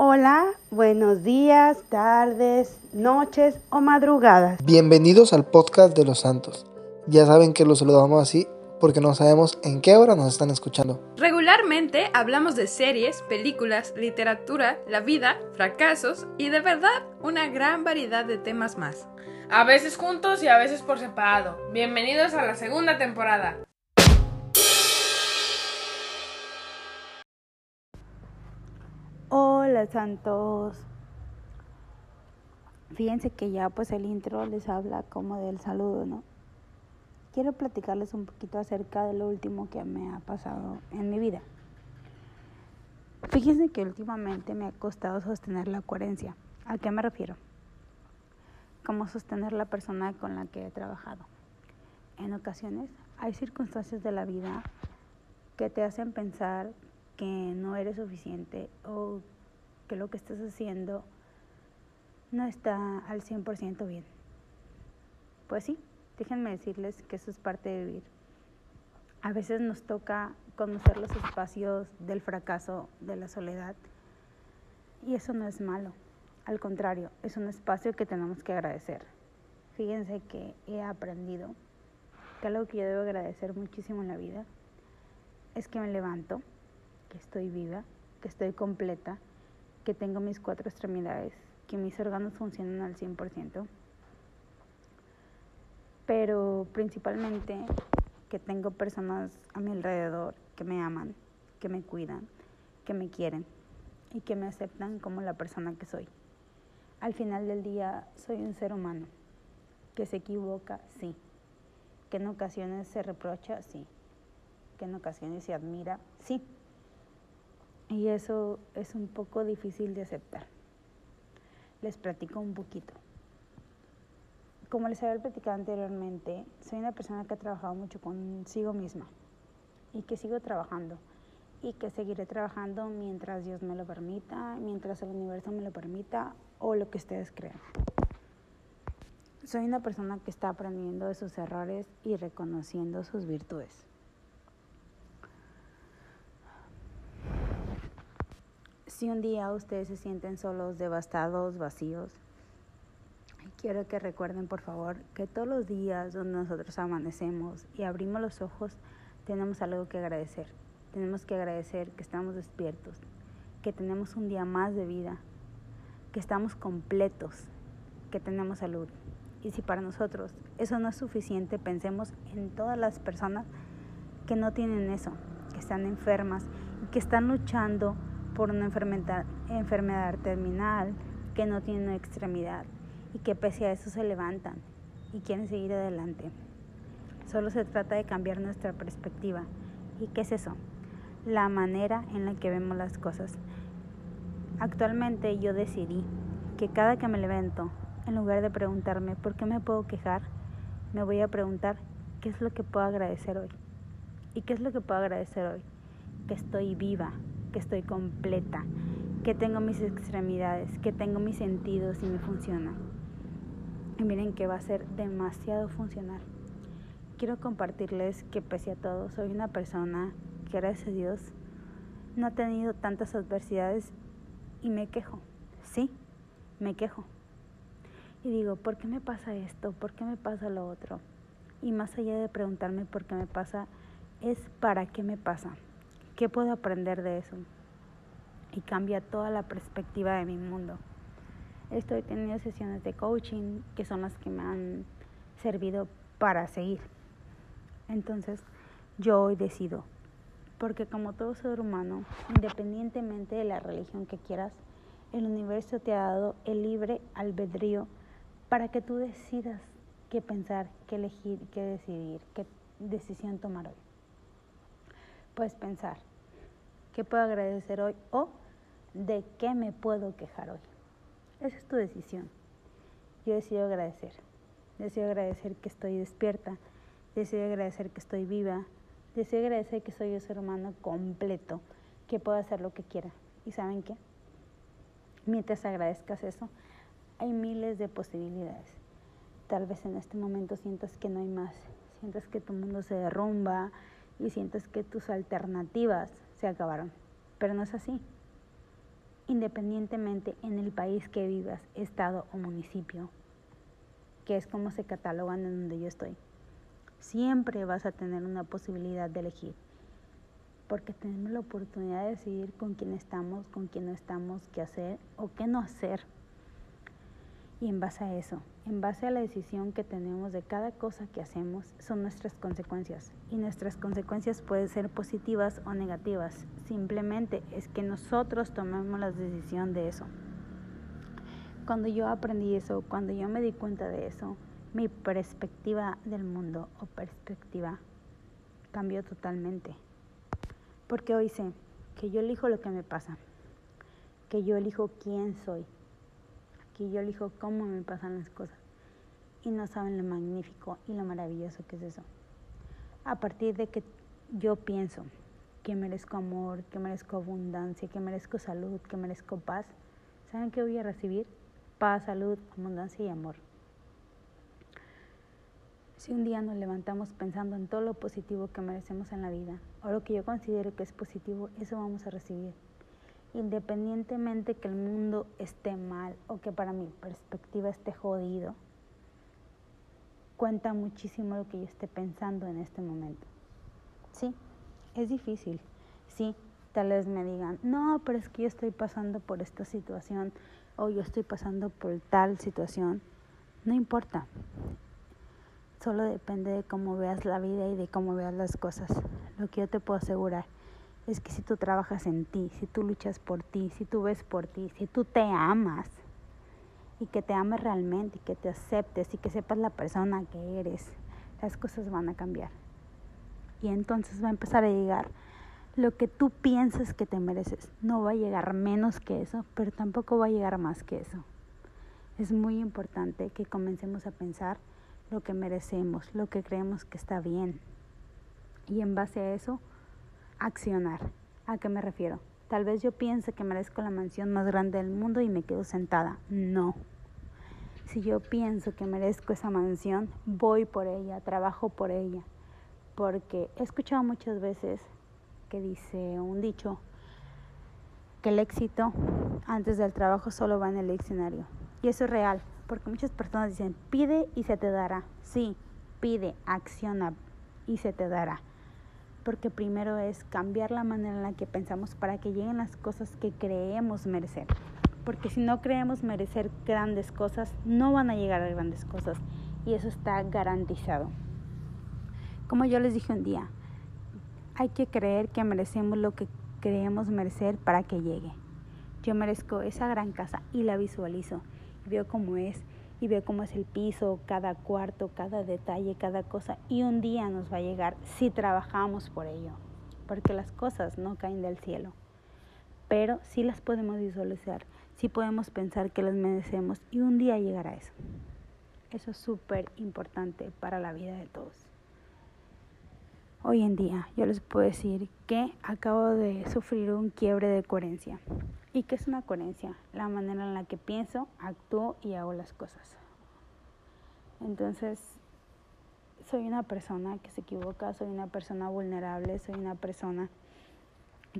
Hola, buenos días, tardes, noches o madrugadas. Bienvenidos al podcast de los santos. Ya saben que los saludamos así porque no sabemos en qué hora nos están escuchando. Regularmente hablamos de series, películas, literatura, la vida, fracasos y de verdad una gran variedad de temas más. A veces juntos y a veces por separado. Bienvenidos a la segunda temporada. Hola santos. Fíjense que ya pues el intro les habla como del saludo, ¿no? Quiero platicarles un poquito acerca de lo último que me ha pasado en mi vida. Fíjense que últimamente me ha costado sostener la coherencia. ¿A qué me refiero? Como sostener la persona con la que he trabajado. En ocasiones hay circunstancias de la vida que te hacen pensar que no eres suficiente o que lo que estás haciendo no está al 100% bien. Pues sí, déjenme decirles que eso es parte de vivir. A veces nos toca conocer los espacios del fracaso, de la soledad, y eso no es malo. Al contrario, es un espacio que tenemos que agradecer. Fíjense que he aprendido que algo que yo debo agradecer muchísimo en la vida es que me levanto, que estoy viva, que estoy completa, que tengo mis cuatro extremidades, que mis órganos funcionan al 100%, pero principalmente que tengo personas a mi alrededor que me aman, que me cuidan, que me quieren y que me aceptan como la persona que soy. Al final del día soy un ser humano, que se equivoca, sí, que en ocasiones se reprocha, sí, que en ocasiones se admira, sí. Y eso es un poco difícil de aceptar. Les platico un poquito. Como les había platicado anteriormente, soy una persona que ha trabajado mucho consigo misma y que sigo trabajando y que seguiré trabajando mientras Dios me lo permita, mientras el universo me lo permita o lo que ustedes crean. Soy una persona que está aprendiendo de sus errores y reconociendo sus virtudes. Si un día ustedes se sienten solos, devastados, vacíos, quiero que recuerden por favor que todos los días donde nosotros amanecemos y abrimos los ojos, tenemos algo que agradecer. Tenemos que agradecer que estamos despiertos, que tenemos un día más de vida, que estamos completos, que tenemos salud. Y si para nosotros eso no es suficiente, pensemos en todas las personas que no tienen eso, que están enfermas y que están luchando por una enfermedad, enfermedad terminal, que no tienen extremidad y que pese a eso se levantan y quieren seguir adelante. Solo se trata de cambiar nuestra perspectiva. ¿Y qué es eso? La manera en la que vemos las cosas. Actualmente yo decidí que cada que me levanto, en lugar de preguntarme por qué me puedo quejar, me voy a preguntar qué es lo que puedo agradecer hoy. ¿Y qué es lo que puedo agradecer hoy? Que estoy viva, que estoy completa, que tengo mis extremidades, que tengo mis sentidos y me funciona. Y miren que va a ser demasiado funcional. Quiero compartirles que pese a todo soy una persona que gracias a Dios no ha tenido tantas adversidades y me quejo. Sí, me quejo. Y digo, ¿por qué me pasa esto? ¿Por qué me pasa lo otro? Y más allá de preguntarme por qué me pasa, es para qué me pasa. ¿Qué puedo aprender de eso? Y cambia toda la perspectiva de mi mundo. Estoy teniendo sesiones de coaching que son las que me han servido para seguir. Entonces, yo hoy decido, porque como todo ser humano, independientemente de la religión que quieras, el universo te ha dado el libre albedrío para que tú decidas qué pensar, qué elegir, qué decidir, qué decisión tomar hoy. Puedes pensar, ¿Qué puedo agradecer hoy? O ¿de qué me puedo quejar hoy? Esa es tu decisión. Yo decido agradecer. Decido agradecer que estoy despierta. Decido agradecer que estoy viva. Decido agradecer que soy un ser humano completo, que puedo hacer lo que quiera. ¿Y saben qué? Mientras agradezcas eso, hay miles de posibilidades. Tal vez en este momento sientas que no hay más. Sientas que tu mundo se derrumba y sientas que tus alternativas se acabaron. Pero no es así. independientemente en el país que vivas, estado o municipio, que es como se catalogan en donde yo estoy. Siempre vas a tener una posibilidad de elegir, porque tenemos la oportunidad de decidir con quién estamos, con quién no estamos, qué hacer o qué no hacer. Y en base a eso, en base a la decisión que tenemos de cada cosa que hacemos, son nuestras consecuencias. Y nuestras consecuencias pueden ser positivas o negativas. Simplemente es que nosotros tomemos la decisión de eso. Cuando yo aprendí eso, cuando yo me di cuenta de eso, mi perspectiva del mundo o perspectiva cambió totalmente. Porque hoy sé que yo elijo lo que me pasa, que yo elijo quién soy, que yo elijo cómo me pasan las cosas. Y no saben lo magnífico y lo maravilloso que es eso. A partir de que yo pienso que merezco amor, que merezco abundancia, que merezco salud, que merezco paz, ¿saben qué voy a recibir? Paz, salud, abundancia y amor. Si un día nos levantamos pensando en todo lo positivo que merecemos en la vida, o lo que yo considero que es positivo, eso vamos a recibir independientemente que el mundo esté mal o que para mi perspectiva esté jodido, cuenta muchísimo lo que yo esté pensando en este momento. Sí, es difícil. Sí, tal vez me digan, no, pero es que yo estoy pasando por esta situación o yo estoy pasando por tal situación. No importa. Solo depende de cómo veas la vida y de cómo veas las cosas. Lo que yo te puedo asegurar es que si tú trabajas en ti, si tú luchas por ti, si tú ves por ti, si tú te amas y que te ames realmente y que te aceptes y que sepas la persona que eres, las cosas van a cambiar. Y entonces va a empezar a llegar lo que tú piensas que te mereces. No va a llegar menos que eso, pero tampoco va a llegar más que eso. Es muy importante que comencemos a pensar lo que merecemos, lo que creemos que está bien. Y en base a eso, accionar. ¿A qué me refiero? Tal vez yo piense que merezco la mansión más grande del mundo y me quedo sentada. No. Si yo pienso que merezco esa mansión, voy por ella, trabajo por ella. Porque he escuchado muchas veces que dice un dicho que el éxito antes del trabajo solo va en el diccionario. Y eso es real, porque muchas personas dicen, pide y se te dará. Sí, pide, acciona y se te dará porque primero es cambiar la manera en la que pensamos para que lleguen las cosas que creemos merecer. Porque si no creemos merecer grandes cosas, no van a llegar a grandes cosas. Y eso está garantizado. Como yo les dije un día, hay que creer que merecemos lo que creemos merecer para que llegue. Yo merezco esa gran casa y la visualizo. Veo cómo es y ve cómo es el piso, cada cuarto, cada detalle, cada cosa. Y un día nos va a llegar si trabajamos por ello, porque las cosas no caen del cielo. Pero sí las podemos visualizar, sí podemos pensar que las merecemos y un día llegará eso. Eso es súper importante para la vida de todos. Hoy en día yo les puedo decir que acabo de sufrir un quiebre de coherencia. ¿Y qué es una coherencia? La manera en la que pienso, actúo y hago las cosas. Entonces, soy una persona que se equivoca, soy una persona vulnerable, soy una persona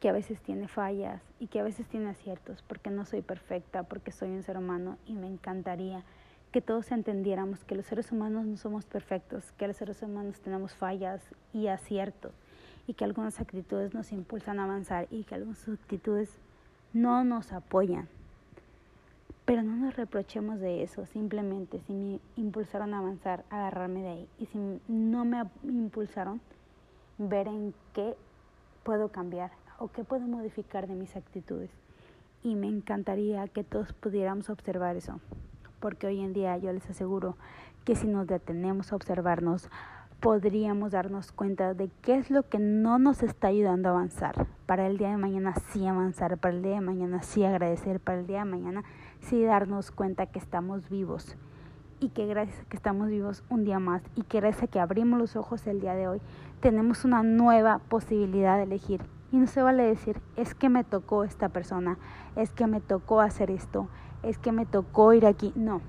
que a veces tiene fallas y que a veces tiene aciertos, porque no soy perfecta, porque soy un ser humano y me encantaría que todos entendiéramos que los seres humanos no somos perfectos, que los seres humanos tenemos fallas y aciertos y que algunas actitudes nos impulsan a avanzar y que algunas actitudes no nos apoyan. Pero no nos reprochemos de eso, simplemente si me impulsaron a avanzar, agarrarme de ahí. Y si no me impulsaron, ver en qué puedo cambiar o qué puedo modificar de mis actitudes. Y me encantaría que todos pudiéramos observar eso, porque hoy en día yo les aseguro que si nos detenemos a observarnos, podríamos darnos cuenta de qué es lo que no nos está ayudando a avanzar. Para el día de mañana sí avanzar, para el día de mañana sí agradecer, para el día de mañana sí darnos cuenta que estamos vivos y que gracias a que estamos vivos un día más y que gracias a que abrimos los ojos el día de hoy, tenemos una nueva posibilidad de elegir. Y no se vale decir, es que me tocó esta persona, es que me tocó hacer esto, es que me tocó ir aquí. No,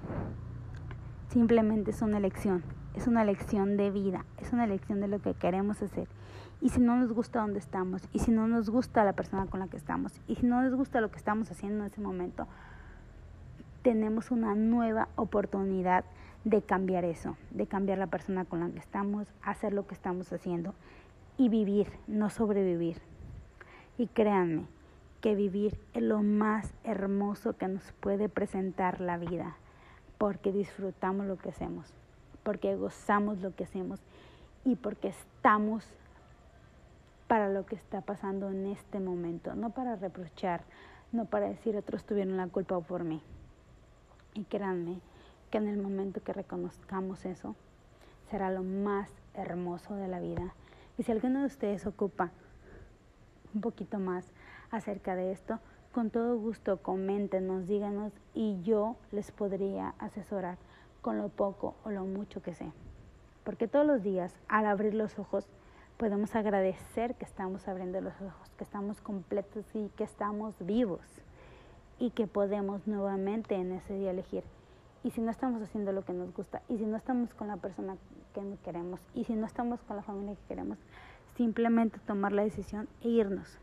simplemente es una elección es una lección de vida, es una lección de lo que queremos hacer. Y si no nos gusta donde estamos, y si no nos gusta la persona con la que estamos, y si no nos gusta lo que estamos haciendo en ese momento, tenemos una nueva oportunidad de cambiar eso, de cambiar la persona con la que estamos, hacer lo que estamos haciendo y vivir, no sobrevivir. Y créanme que vivir es lo más hermoso que nos puede presentar la vida, porque disfrutamos lo que hacemos, porque gozamos lo que hacemos y porque estamos para lo que está pasando en este momento, no para reprochar, no para decir otros tuvieron la culpa por mí. Y créanme que en el momento que reconozcamos eso, será lo más hermoso de la vida. Y si alguno de ustedes ocupa un poquito más acerca de esto, con todo gusto coméntenos, díganos y yo les podría asesorar con lo poco o lo mucho que sé. Porque todos los días, al abrir los ojos, podemos agradecer que estamos abriendo los ojos, que estamos completos y que estamos vivos y que podemos nuevamente en ese día elegir. Y si no estamos haciendo lo que nos gusta, y si no estamos con la persona que queremos, y si no estamos con la familia que queremos, simplemente tomar la decisión e irnos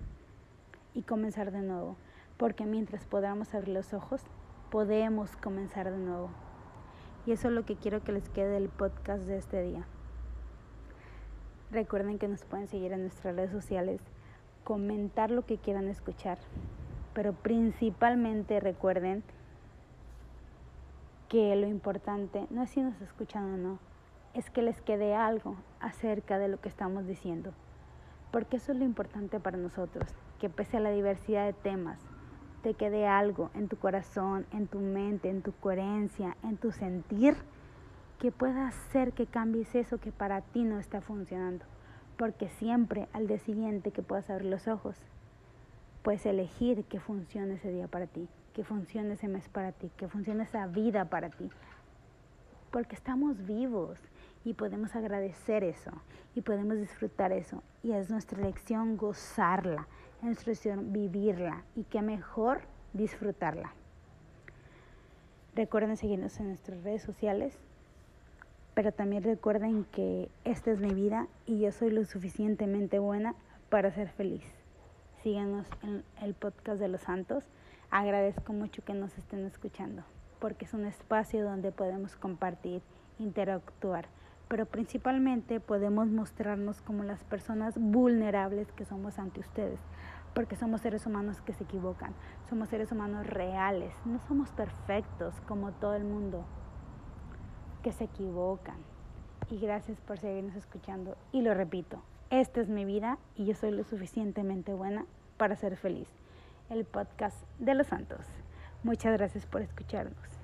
y comenzar de nuevo. Porque mientras podamos abrir los ojos, podemos comenzar de nuevo. Y eso es lo que quiero que les quede del podcast de este día. Recuerden que nos pueden seguir en nuestras redes sociales, comentar lo que quieran escuchar pero principalmente recuerden que lo importante no es si nos escuchan o no, es que les quede algo acerca de lo que estamos diciendo. Porque eso es lo importante para nosotros, que pese a la diversidad de temas, te quede algo en tu corazón, en tu mente, en tu coherencia, en tu sentir, que pueda hacer que cambies eso que para ti no está funcionando. Porque siempre al día siguiente que puedas abrir los ojos, puedes elegir que funcione ese día para ti, que funcione ese mes para ti, que funcione esa vida para ti. Porque estamos vivos y podemos agradecer eso y podemos disfrutar eso. Y es nuestra elección gozarla, elección vivirla y qué mejor disfrutarla. Recuerden seguirnos en nuestras redes sociales, pero también recuerden que esta es mi vida y yo soy lo suficientemente buena para ser feliz síganos en el podcast de los santos. Agradezco mucho que nos estén escuchando, porque es un espacio donde podemos compartir, interactuar, pero principalmente podemos mostrarnos como las personas vulnerables que somos ante ustedes, porque somos seres humanos que se equivocan, somos seres humanos reales, no somos perfectos como todo el mundo que se equivocan. Y gracias por seguirnos escuchando. Y lo repito, esta es mi vida y yo soy lo suficientemente buena para ser feliz. El podcast de los santos. Muchas gracias por escucharnos.